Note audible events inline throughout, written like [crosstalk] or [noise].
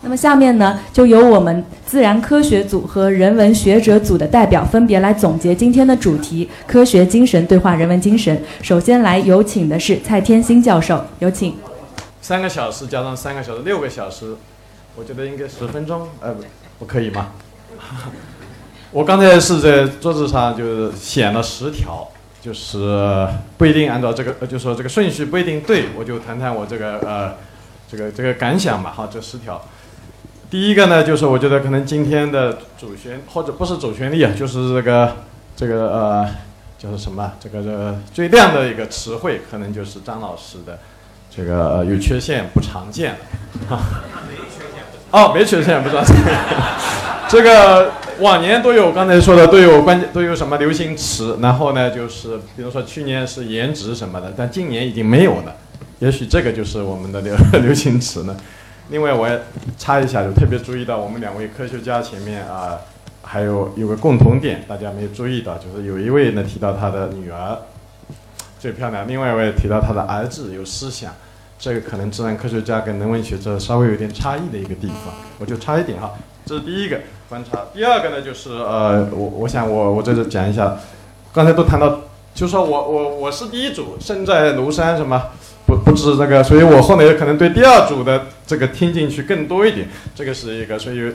那么下面呢，就由我们自然科学组和人文学者组的代表分别来总结今天的主题——科学精神对话人文精神。首先来有请的是蔡天星教授，有请。三个小时加上三个小时，六个小时，我觉得应该十分钟，呃，不可以吗？[laughs] 我刚才是在桌子上就是写了十条，就是不一定按照这个，就说这个顺序不一定对，我就谈谈我这个呃，这个这个感想吧。哈，这十条。第一个呢，就是我觉得可能今天的主旋或者不是主旋律啊，就是这个这个呃，就是什么这个这最亮的一个词汇，可能就是张老师的这个呃有缺陷不常见。哦，没缺陷不常见。这个往年都有，刚才说的都有关键都有什么流行词，然后呢，就是比如说去年是颜值什么的，但今年已经没有了。也许这个就是我们的流流行词呢。另外，我也插一下，就特别注意到我们两位科学家前面啊，还有有个共同点，大家没有注意到，就是有一位呢提到他的女儿最漂亮，另外一位提到他的儿子有思想，这个可能自然科学家跟人文学者稍微有点差异的一个地方，我就插一点哈，这是第一个观察。第二个呢，就是呃，我我想我我在这讲一下，刚才都谈到，就说我我我是第一组，身在庐山什么。不不知那个，所以我后来可能对第二组的这个听进去更多一点。这个是一个，所以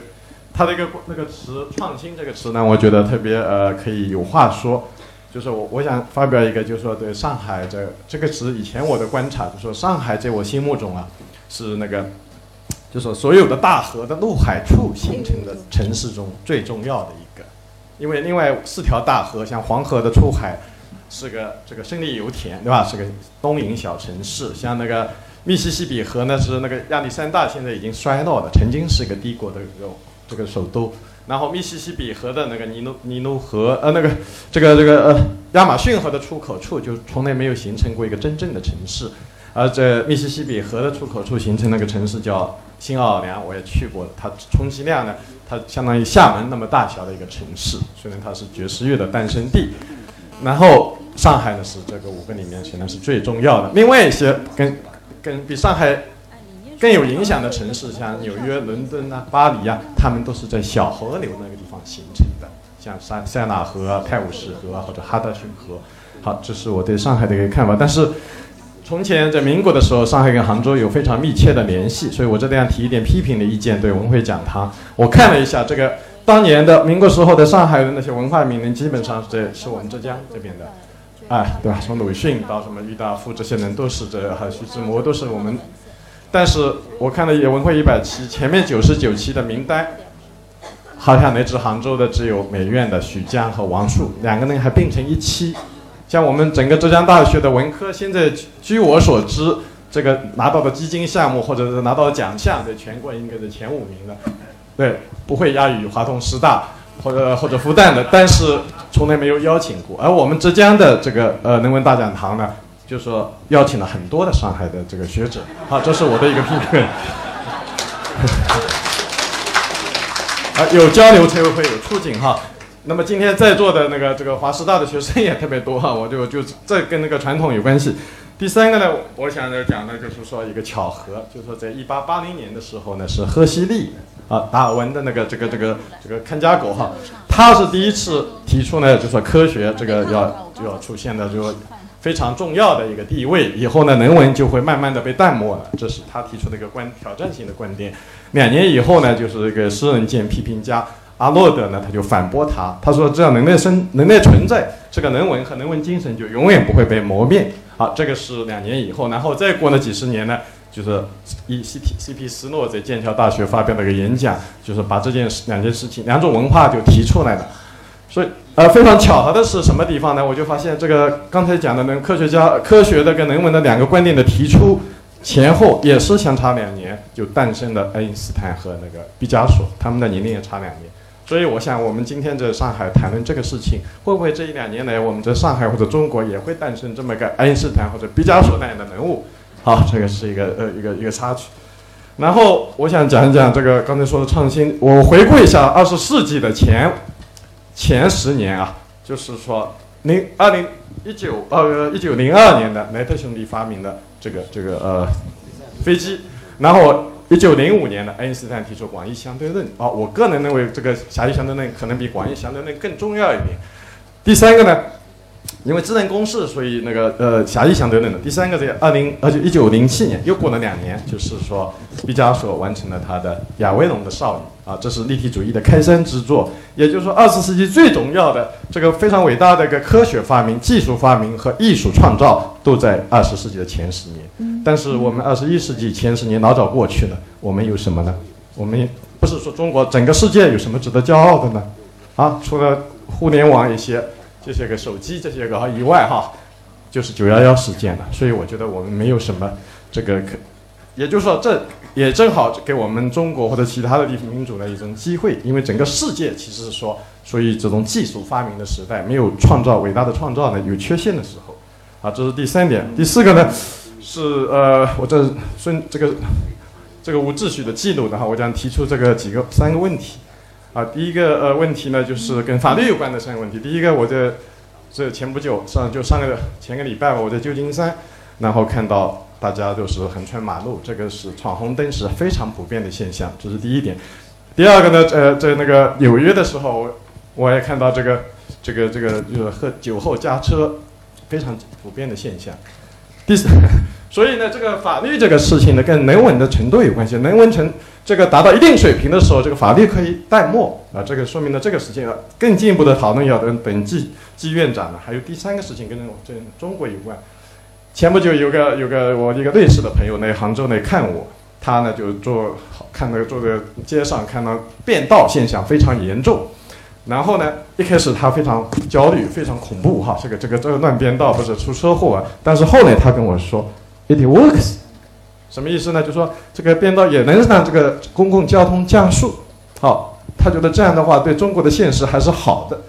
它的一个那个词“创新”这个词呢，我觉得特别呃可以有话说。就是我我想发表一个，就是说对上海这这个词，以前我的观察，就说上海在我心目中啊，是那个，就说所有的大河的入海处形成的城市中最重要的一个。因为另外四条大河，像黄河的出海。是个这个胜利油田，对吧？是个东营小城市。像那个密西西比河呢，是那个亚历山大现在已经衰落了，曾经是一个帝国的这个这个首都。然后密西西比河的那个尼罗尼罗河，呃，那个这个这个呃亚马逊河的出口处，就从来没有形成过一个真正的城市。而这密西西比河的出口处形成那个城市叫新奥尔良，我也去过，它充其量呢，它相当于厦门那么大小的一个城市。虽然它是爵士乐的诞生地，然后。上海呢是这个五个里面显然是最重要的。另外一些跟跟比上海更有影响的城市，像纽约、伦敦啊、巴黎啊，他们都是在小河流那个地方形成的，像塞塞纳河、泰晤士河或者哈德逊河。好，这是我对上海的一个看法。但是从前在民国的时候，上海跟杭州有非常密切的联系，所以我这里要提一点批评的意见。对文汇讲堂，我看了一下这个当年的民国时候的上海的那些文化名人，基本上是是我们浙江这边的。哎，对吧？从鲁迅到什么郁达夫这些人都是这，还徐志摩都是我们。但是我看了《文汇一百期》前面九十九期的名单，好像来自杭州的只有美院的许江和王树两个人还并成一期。像我们整个浙江大学的文科，现在据我所知，这个拿到的基金项目或者是拿到奖项，在全国应该是前五名的，对，不会亚于华东师大。或者或者复旦的，但是从来没有邀请过。而我们浙江的这个呃人文大讲堂呢，就说邀请了很多的上海的这个学者。好，这是我的一个评论。[laughs] 啊，有交流才会有促进哈。那么今天在座的那个这个华师大的学生也特别多哈，我就就这跟那个传统有关系。第三个呢，我想要讲的就是说一个巧合，就是说在一八八零年的时候呢，是赫胥黎。啊，达尔文的那个这个这个这个看家狗哈，他是第一次提出呢，就说科学这个要就要出现的就非常重要的一个地位，以后呢人文就会慢慢的被淡漠了，这是他提出的一个观挑战性的观点。两年以后呢，就是一个诗人兼批评家阿诺德呢，他就反驳他，他说只要人类生人类存在，这个人文和人文精神就永远不会被磨灭。好，这个是两年以后，然后再过了几十年呢？就是以 C P C P 斯诺在剑桥大学发表了一个演讲，就是把这件事两件事情两种文化就提出来了。所以呃非常巧合的是什么地方呢？我就发现这个刚才讲的那科学家科学的跟人文的两个观点的提出前后也是相差两年，就诞生了爱因斯坦和那个毕加索，他们的年龄也差两年。所以我想我们今天在上海谈论这个事情，会不会这一两年来我们在上海或者中国也会诞生这么个爱因斯坦或者毕加索那样的人物？好，[laughs] 这个是一个呃一个一个插曲，然后我想讲一讲这个刚才说的创新。我回顾一下二十世纪的前前十年啊，就是说零二零一九呃一九零二年的莱特兄弟发明的这个这个呃飞机，然后一九零五年的爱因斯坦提出广义相对论啊，我个人认为这个狭义相对论可能比广义相对论更重要一点。第三个呢？因为智能公式，所以那个呃狭义相对论的第三个在二零而且一九零七年又过了两年，就是说毕加索完成了他的亚威农的少女啊，这是立体主义的开山之作。也就是说，二十世纪最重要的这个非常伟大的一个科学发明、技术发明和艺术创造都在二十世纪的前十年。但是我们二十一世纪前十年老早过去了，我们有什么呢？我们不是说中国整个世界有什么值得骄傲的呢？啊，除了互联网一些。这些个手机，这些个以外哈，就是九幺幺事件了。所以我觉得我们没有什么这个可，也就是说，这也正好给我们中国或者其他的地方民主的一种机会。因为整个世界其实是说，属于这种技术发明的时代，没有创造伟大的创造呢，有缺陷的时候。啊，这是第三点。第四个呢，是呃，我这顺这个这个无秩序的记录的哈，我将提出这个几个三个问题。啊，第一个呃问题呢，就是跟法律有关的三个问题。第一个，我在这前不久上就上个前个礼拜吧，我在旧金山，然后看到大家都是横穿马路，这个是闯红灯是非常普遍的现象，这是第一点。第二个呢，呃，在那个纽约的时候，我也看到这个这个这个就是喝酒后驾车，非常普遍的现象。第三，所以呢，这个法律这个事情呢，跟能文的程度有关系，能文成。这个达到一定水平的时候，这个法律可以淡漠啊。这个说明了这个事情更进一步的讨论要跟本季季院长呢。还有第三个事情跟这中国有关。前不久有个有个我一个瑞士的朋友来杭州来看我，他呢就坐看那个坐在街上看到变道现象非常严重，然后呢一开始他非常焦虑，非常恐怖哈，这个这个这个乱变道不是出车祸啊？但是后来他跟我说，it works。什么意思呢？就说这个变道也能让这个公共交通加速，好，他觉得这样的话对中国的现实还是好的，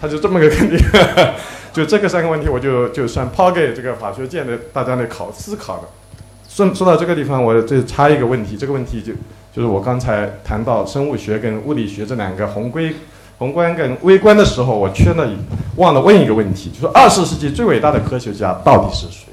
他就这么个肯定。[laughs] 就这个三个问题，我就就算抛给这个法学界的大家来考思考的。说说到这个地方，我再插一个问题，这个问题就就是我刚才谈到生物学跟物理学这两个宏规、宏观跟微观的时候，我缺了忘了问一个问题，就是二十世纪最伟大的科学家到底是谁？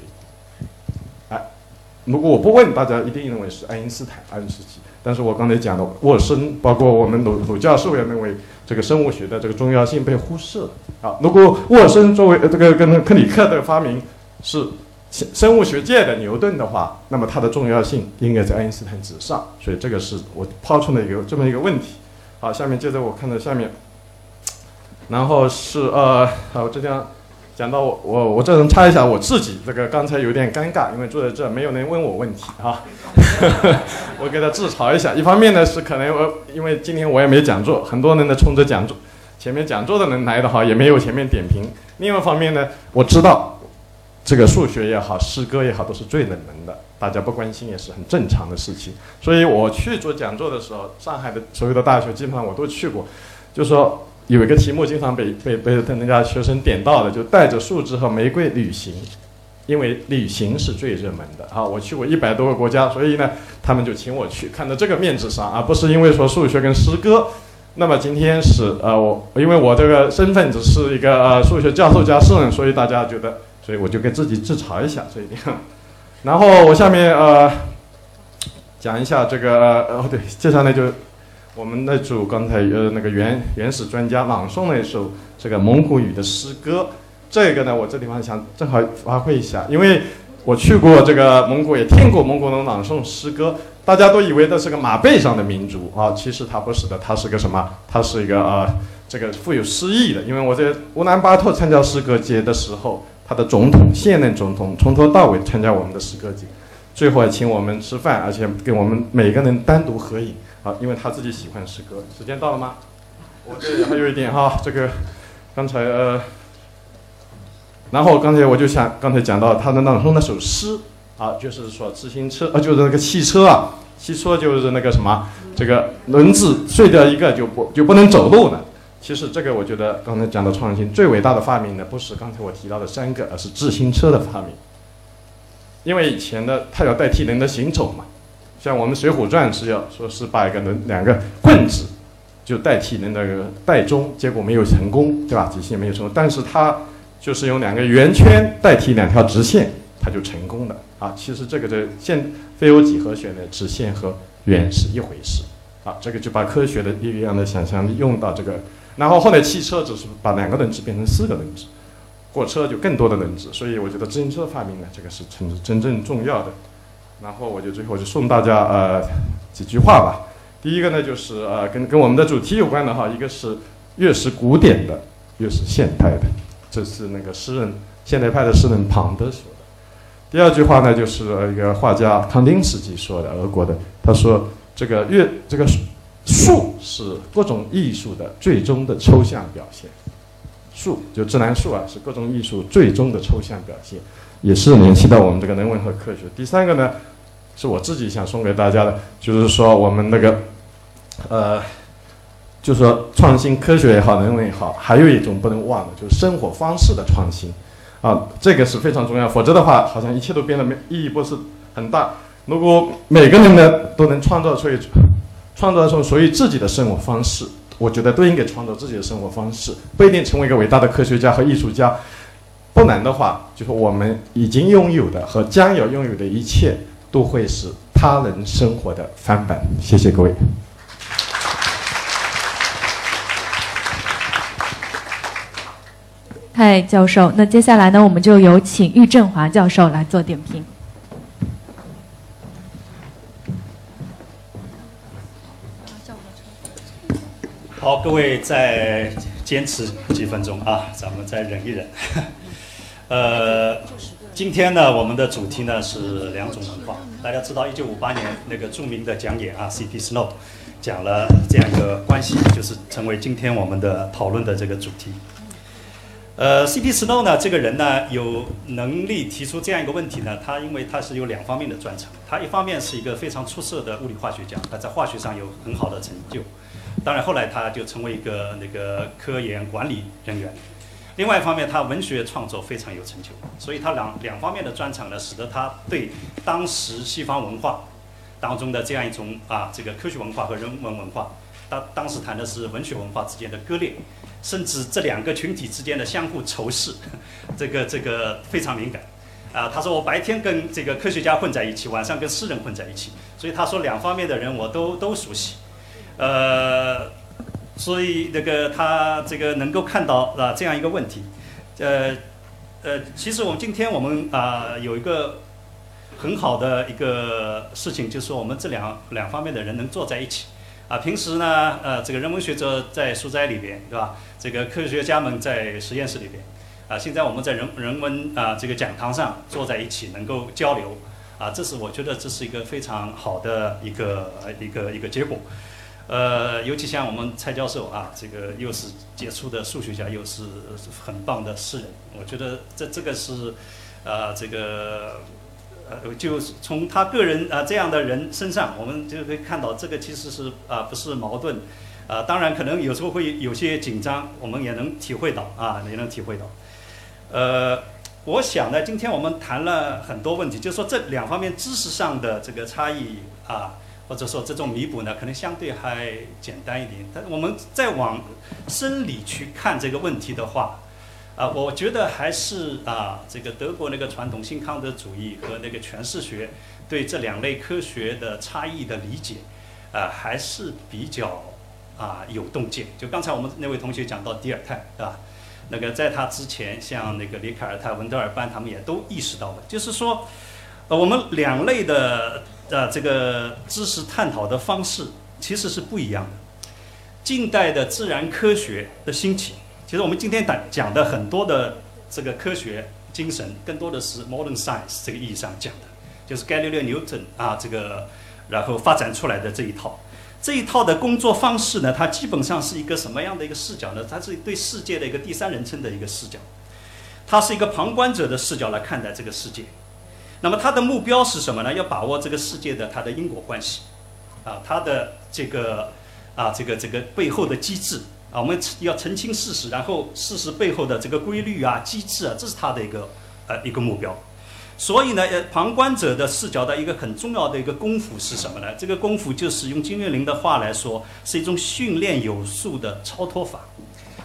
如果我不问，大家一定认为是爱因斯坦二十世纪。但是我刚才讲的沃森，包括我们鲁鲁教授也认为这个生物学的这个重要性被忽视了。啊，如果沃森作为这个跟克里克的发明是生物学界的牛顿的话，那么它的重要性应该在爱因斯坦之上。所以这个是我抛出的一个这么一个问题。好，下面接着我看到下面，然后是呃，好，这样。讲到我我我这人插一下我自己，这个刚才有点尴尬，因为坐在这没有人问我问题哈，[laughs] 我给他自嘲一下。一方面呢是可能我因为今天我也没讲座，很多人呢冲着讲座前面讲座的人来的哈，也没有前面点评。另外一方面呢，我知道这个数学也好，诗歌也好，都是最冷门的，大家不关心也是很正常的事情。所以我去做讲座的时候，上海的所有的大学基本上我都去过，就说。有一个题目经常被被被人家学生点到的，就带着树枝和玫瑰旅行，因为旅行是最热门的啊！我去过一百多个国家，所以呢，他们就请我去看到这个面子上，而不是因为说数学跟诗歌。那么今天是呃，我因为我这个身份只是一个呃数学教授加诗人，所以大家觉得，所以我就给自己自嘲一下这一点。然后我下面呃讲一下这个呃对，接下来就。我们那组刚才呃那个原原始专家朗诵了一首这个蒙古语的诗歌，这个呢我这地方想正好发挥一下，因为我去过这个蒙古，也听过蒙古人朗诵诗歌，大家都以为这是个马背上的民族啊，其实它不是的，它是个什么？它是一个呃这个富有诗意的，因为我在乌兰巴托参加诗歌节的时候，他的总统现任总统从头到尾参加我们的诗歌节，最后还请我们吃饭，而且跟我们每个人单独合影。好，因为他自己喜欢诗歌。时间到了吗？我这里还有一点哈，这个刚才呃，然后刚才我就想，刚才讲到他的朗诵那首诗啊，就是说自行车啊，就是那个汽车啊，汽车就是那个什么，这个轮子碎掉一个就不就不能走路了。其实这个我觉得刚才讲的创新最伟大的发明呢，不是刚才我提到的三个，而是自行车的发明。因为以前的它要代替人的行走嘛。像我们《水浒传》是要说是把一个人两个棍子就代替那个带钟，结果没有成功，对吧？极限没有成功，但是他就是用两个圆圈代替两条直线，他就成功了啊！其实这个的线非欧几何学的直线和圆是一回事。啊，这个就把科学的力量的想象力用到这个，然后后来汽车只是把两个轮子变成四个轮子，货车就更多的轮子，所以我觉得自行车发明呢，这个是真真正重要的。然后我就最后就送大家呃几句话吧。第一个呢就是呃跟跟我们的主题有关的哈，一个是越是古典的越是现代的，这是那个诗人现代派的诗人庞德说的。第二句话呢就是一个画家康丁斯基说的，俄国的，他说。这个越这个树是各种艺术的最终的抽象表现，树就自然树啊，是各种艺术最终的抽象表现，也是联系到我们这个人文和科学。第三个呢，是我自己想送给大家的，就是说我们那个，呃，就是说创新科学也好，人文也好，还有一种不能忘的，就是生活方式的创新，啊，这个是非常重要，否则的话，好像一切都变得没意义，不是很大。如果每个人呢都能创造出一创造出属于自己的生活方式，我觉得都应该创造自己的生活方式，不一定成为一个伟大的科学家和艺术家。不能的话，就是我们已经拥有的和将要拥有的一切，都会是他人生活的翻版。谢谢各位。嗨，教授，那接下来呢，我们就有请郁振华教授来做点评。好，各位再坚持几分钟啊，咱们再忍一忍。呃，今天呢，我们的主题呢是两种文化。大家知道，一九五八年那个著名的讲演啊，C.P. Snow 讲了这样一个关系，就是成为今天我们的讨论的这个主题。呃，C.P. Snow 呢，这个人呢，有能力提出这样一个问题呢，他因为他是有两方面的专长，他一方面是一个非常出色的物理化学家，他在化学上有很好的成就。当然，后来他就成为一个那个科研管理人员。另外一方面，他文学创作非常有成就，所以他两两方面的专长呢，使得他对当时西方文化当中的这样一种啊，这个科学文化和人文文化，当当时谈的是文学文化之间的割裂，甚至这两个群体之间的相互仇视，这个这个非常敏感。啊，他说我白天跟这个科学家混在一起，晚上跟诗人混在一起，所以他说两方面的人我都都熟悉。呃，所以那个他这个能够看到啊这样一个问题，呃呃，其实我们今天我们啊有一个很好的一个事情，就是我们这两两方面的人能坐在一起啊。平时呢，呃，这个人文学者在书斋里边，对吧？这个科学家们在实验室里边，啊，现在我们在人人文啊这个讲堂上坐在一起，能够交流啊，这是我觉得这是一个非常好的一个一个一个结果。呃，尤其像我们蔡教授啊，这个又是杰出的数学家，又是很棒的诗人，我觉得这这个是，呃，这个，呃，就是从他个人啊这样的人身上，我们就可以看到这个其实是啊不是矛盾，啊，当然可能有时候会有些紧张，我们也能体会到啊，也能体会到。呃，我想呢，今天我们谈了很多问题，就是说这两方面知识上的这个差异啊。或者说这种弥补呢，可能相对还简单一点。但我们再往生理去看这个问题的话，啊，我觉得还是啊，这个德国那个传统新康德主义和那个诠释学对这两类科学的差异的理解，啊，还是比较啊有洞见。就刚才我们那位同学讲到迪尔泰，对吧？那个在他之前，像那个里凯尔泰、文德尔班，他们也都意识到了，就是说，呃，我们两类的。啊，这个知识探讨的方式其实是不一样的。近代的自然科学的兴起，其实我们今天讲讲的很多的这个科学精神，更多的是 modern science 这个意义上讲的，就是伽利略、牛顿啊，这个然后发展出来的这一套。这一套的工作方式呢，它基本上是一个什么样的一个视角呢？它是对世界的一个第三人称的一个视角，它是一个旁观者的视角来看待这个世界。那么他的目标是什么呢？要把握这个世界的它的因果关系，啊，它的这个啊，这个这个背后的机制啊，我们要澄清事实，然后事实背后的这个规律啊、机制啊，这是他的一个呃一个目标。所以呢，呃，旁观者的视角的一个很重要的一个功夫是什么呢？这个功夫就是用金岳霖的话来说，是一种训练有素的超脱法，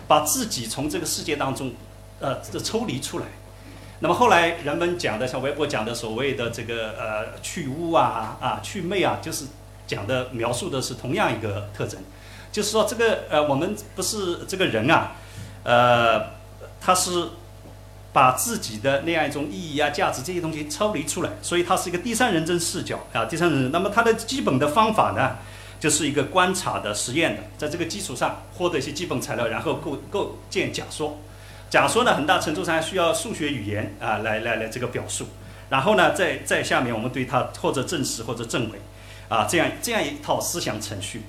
把自己从这个世界当中呃这抽离出来。那么后来人们讲的，像微博讲的所谓的这个呃去污啊啊去魅啊，就是讲的描述的是同样一个特征，就是说这个呃我们不是这个人啊，呃他是把自己的那样一种意义啊、价值这些东西抽离出来，所以它是一个第三人称视角啊，第三人称。那么它的基本的方法呢，就是一个观察的实验的，在这个基础上获得一些基本材料，然后构构建假说。假说呢，很大程度上需要数学语言啊来来来这个表述。然后呢，在在下面我们对它或者证实或者证伪，啊，这样这样一套思想程序。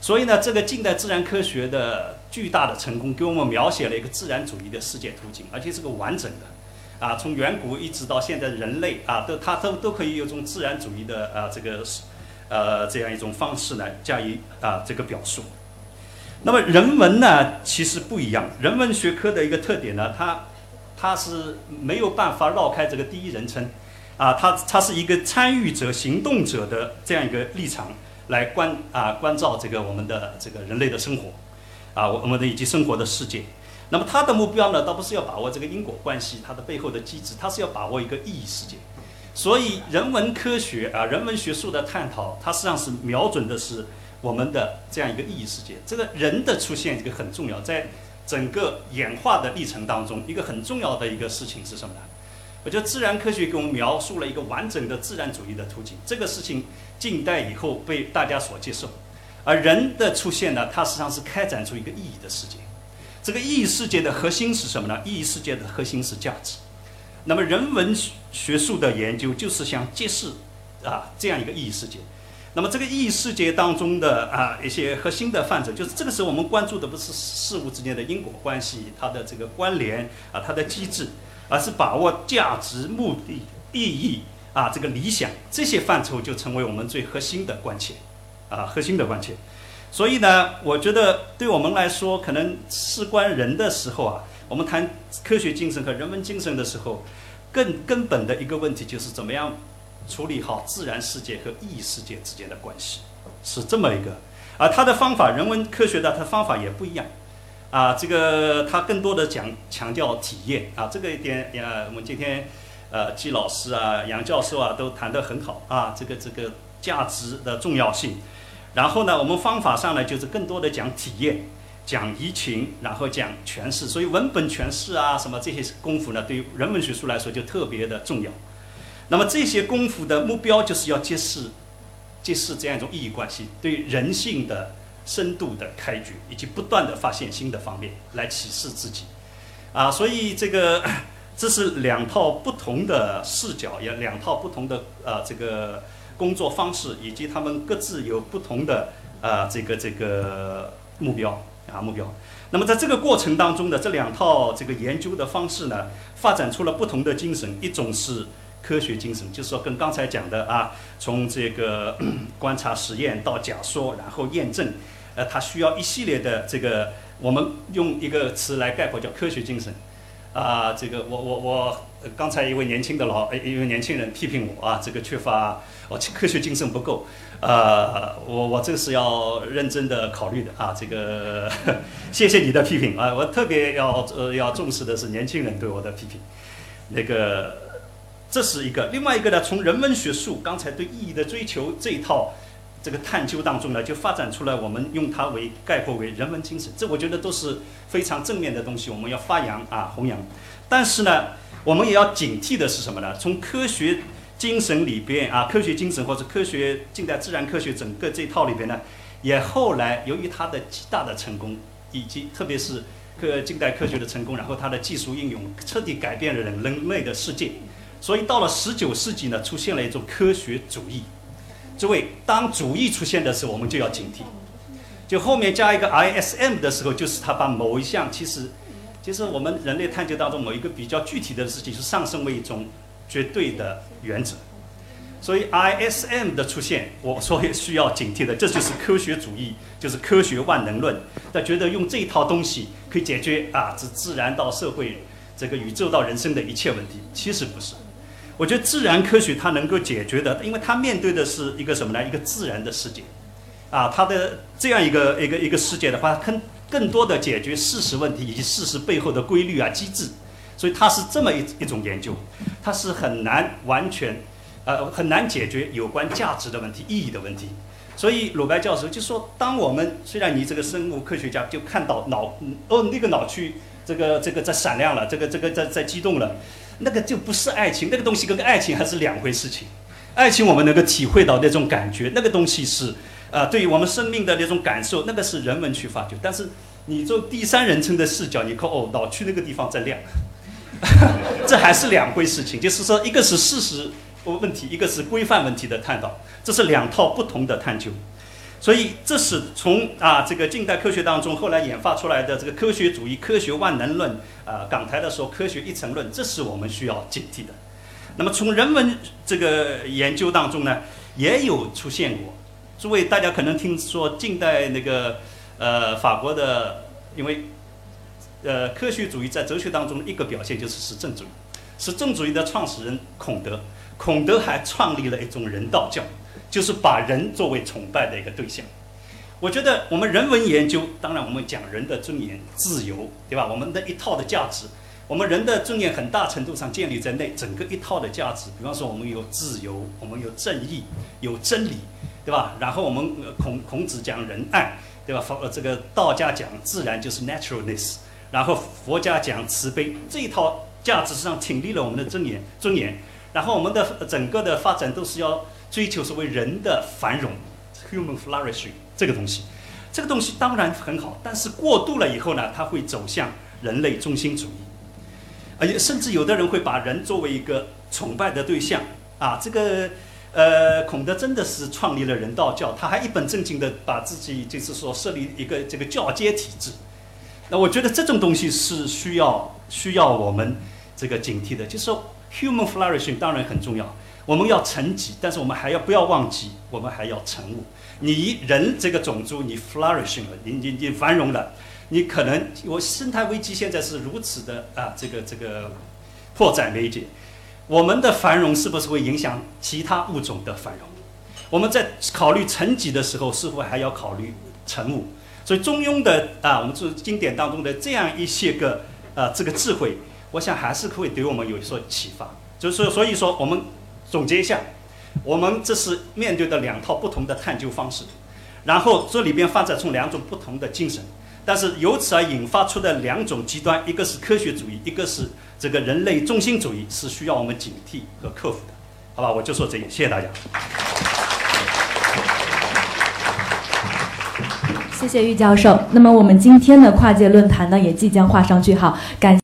所以呢，这个近代自然科学的巨大的成功，给我们描写了一个自然主义的世界图景，而且是个完整的，啊，从远古一直到现在人类啊，都它都都可以有种自然主义的啊这个，呃这样一种方式来加以啊这个表述。那么人文呢，其实不一样，人文学科的一个特点呢，它它是没有办法绕开这个第一人称，啊，它它是一个参与者、行动者的这样一个立场。来关啊关照这个我们的这个人类的生活，啊我们的以及生活的世界。那么它的目标呢，倒不是要把握这个因果关系，它的背后的机制，它是要把握一个意义世界。所以人文科学啊，人文学术的探讨，它实际上是瞄准的是我们的这样一个意义世界。这个人的出现，这个很重要，在整个演化的历程当中，一个很重要的一个事情是什么呢？我觉得自然科学给我们描述了一个完整的自然主义的图景，这个事情近代以后被大家所接受，而人的出现呢，它实际上是开展出一个意义的世界。这个意义世界的核心是什么呢？意义世界的核心是价值。那么人文学术的研究就是想揭示啊这样一个意义世界。那么这个意义世界当中的啊一些核心的范畴，就是这个时候我们关注的不是事物之间的因果关系，它的这个关联啊，它的机制。而是把握价值、目的、意义啊，这个理想这些范畴就成为我们最核心的关切，啊，核心的关切。所以呢，我觉得对我们来说，可能事关人的时候啊，我们谈科学精神和人文精神的时候，更根本的一个问题就是怎么样处理好自然世界和意义世界之间的关系，是这么一个。而他的方法，人文科学的他方法也不一样。啊，这个他更多的讲强调体验啊，这个一点呃，我们今天呃季老师啊、杨教授啊都谈得很好啊，这个这个价值的重要性。然后呢，我们方法上呢就是更多的讲体验、讲移情，然后讲诠释。所以文本诠释啊，什么这些功夫呢，对于人文学术来说就特别的重要。那么这些功夫的目标就是要揭示揭示这样一种意义关系，对人性的。深度的开掘，以及不断的发现新的方面来启示自己，啊，所以这个 [coughs] 这是两套不同的视角，也两套不同的呃这个工作方式，以及他们各自有不同的呃这个这个目标啊目标。那么在这个过程当中的这两套这个研究的方式呢，发展出了不同的精神，一种是科学精神，就是说跟刚才讲的啊，从这个 [clears throat] 观察实验到假说，然后验证。呃，它需要一系列的这个，我们用一个词来概括，叫科学精神。啊，这个我我我刚才一位年轻的老一位年轻人批评我啊，这个缺乏我科学精神不够。呃，我我这是要认真的考虑的啊，这个 [laughs] 谢谢你的批评啊，我特别要呃要重视的是年轻人对我的批评。那个这是一个，另外一个呢，从人文学术刚才对意义的追求这一套。这个探究当中呢，就发展出来，我们用它为概括为人文精神，这我觉得都是非常正面的东西，我们要发扬啊弘扬。但是呢，我们也要警惕的是什么呢？从科学精神里边啊，科学精神或者科学近代自然科学整个这一套里边呢，也后来由于它的极大的成功，以及特别是科近代科学的成功，然后它的技术应用彻底改变了人人类的世界，所以到了十九世纪呢，出现了一种科学主义。诸位，当主义出现的时候，我们就要警惕。就后面加一个 ISM 的时候，就是他把某一项，其实，其实我们人类探究当中某一个比较具体的事情，是上升为一种绝对的原则。所以 ISM 的出现，我说需要警惕的，这就是科学主义，就是科学万能论。他觉得用这一套东西可以解决啊，自自然到社会，这个宇宙到人生的一切问题，其实不是。我觉得自然科学它能够解决的，因为它面对的是一个什么呢？一个自然的世界，啊，它的这样一个一个一个世界的话，更更多的解决事实问题以及事实背后的规律啊机制，所以它是这么一一种研究，它是很难完全，呃，很难解决有关价值的问题、意义的问题。所以鲁白教授就说，当我们虽然你这个生物科学家就看到脑哦那个脑区这个这个在闪亮了，这个这个在在激动了，那个就不是爱情，那个东西跟爱情还是两回事情。爱情我们能够体会到那种感觉，那个东西是啊，对于我们生命的那种感受，那个是人文去发掘。但是你做第三人称的视角，你看哦脑区那个地方在亮，[laughs] 这还是两回事情。就是说，一个是事实问题，一个是规范问题的探讨，这是两套不同的探究。所以这是从啊这个近代科学当中后来演发出来的这个科学主义、科学万能论啊，港台的时候科学一层论，这是我们需要警惕的。那么从人文这个研究当中呢，也有出现过。诸位大家可能听说近代那个呃法国的，因为呃科学主义在哲学当中的一个表现就是实证主义。实证主义的创始人孔德，孔德还创立了一种人道教，就是把人作为崇拜的一个对象。我觉得我们人文研究，当然我们讲人的尊严、自由，对吧？我们的一套的价值。我们人的尊严很大程度上建立在那整个一套的价值，比方说我们有自由，我们有正义，有真理，对吧？然后我们孔孔子讲仁爱，对吧？佛这个道家讲自然就是 naturalness，然后佛家讲慈悲，这一套价值上挺立了我们的尊严尊严。然后我们的整个的发展都是要追求所谓人的繁荣，human flourishing 这个东西，这个东西当然很好，但是过度了以后呢，它会走向人类中心主义。而且甚至有的人会把人作为一个崇拜的对象啊，这个呃，孔德真的是创立了人道教，他还一本正经的把自己就是说设立一个这个教阶体制。那我觉得这种东西是需要需要我们这个警惕的，就是说 human flourishing 当然很重要，我们要成己，但是我们还要不要忘记，我们还要成物。你人这个种族你 flourishing 了，你你你繁荣了。你可能，我生态危机现在是如此的啊，这个这个迫在眉睫。我们的繁荣是不是会影响其他物种的繁荣？我们在考虑成己的时候，是否还要考虑成物？所以中庸的啊，我们这经典当中的这样一些个啊，这个智慧，我想还是会对我们有所启发。就是所以说，我们总结一下，我们这是面对的两套不同的探究方式，然后这里边发展出两种不同的精神。但是由此而引发出的两种极端，一个是科学主义，一个是这个人类中心主义，是需要我们警惕和克服的，好吧？我就说这些，谢谢大家。谢谢玉教授。那么我们今天的跨界论坛呢，也即将画上句号。感。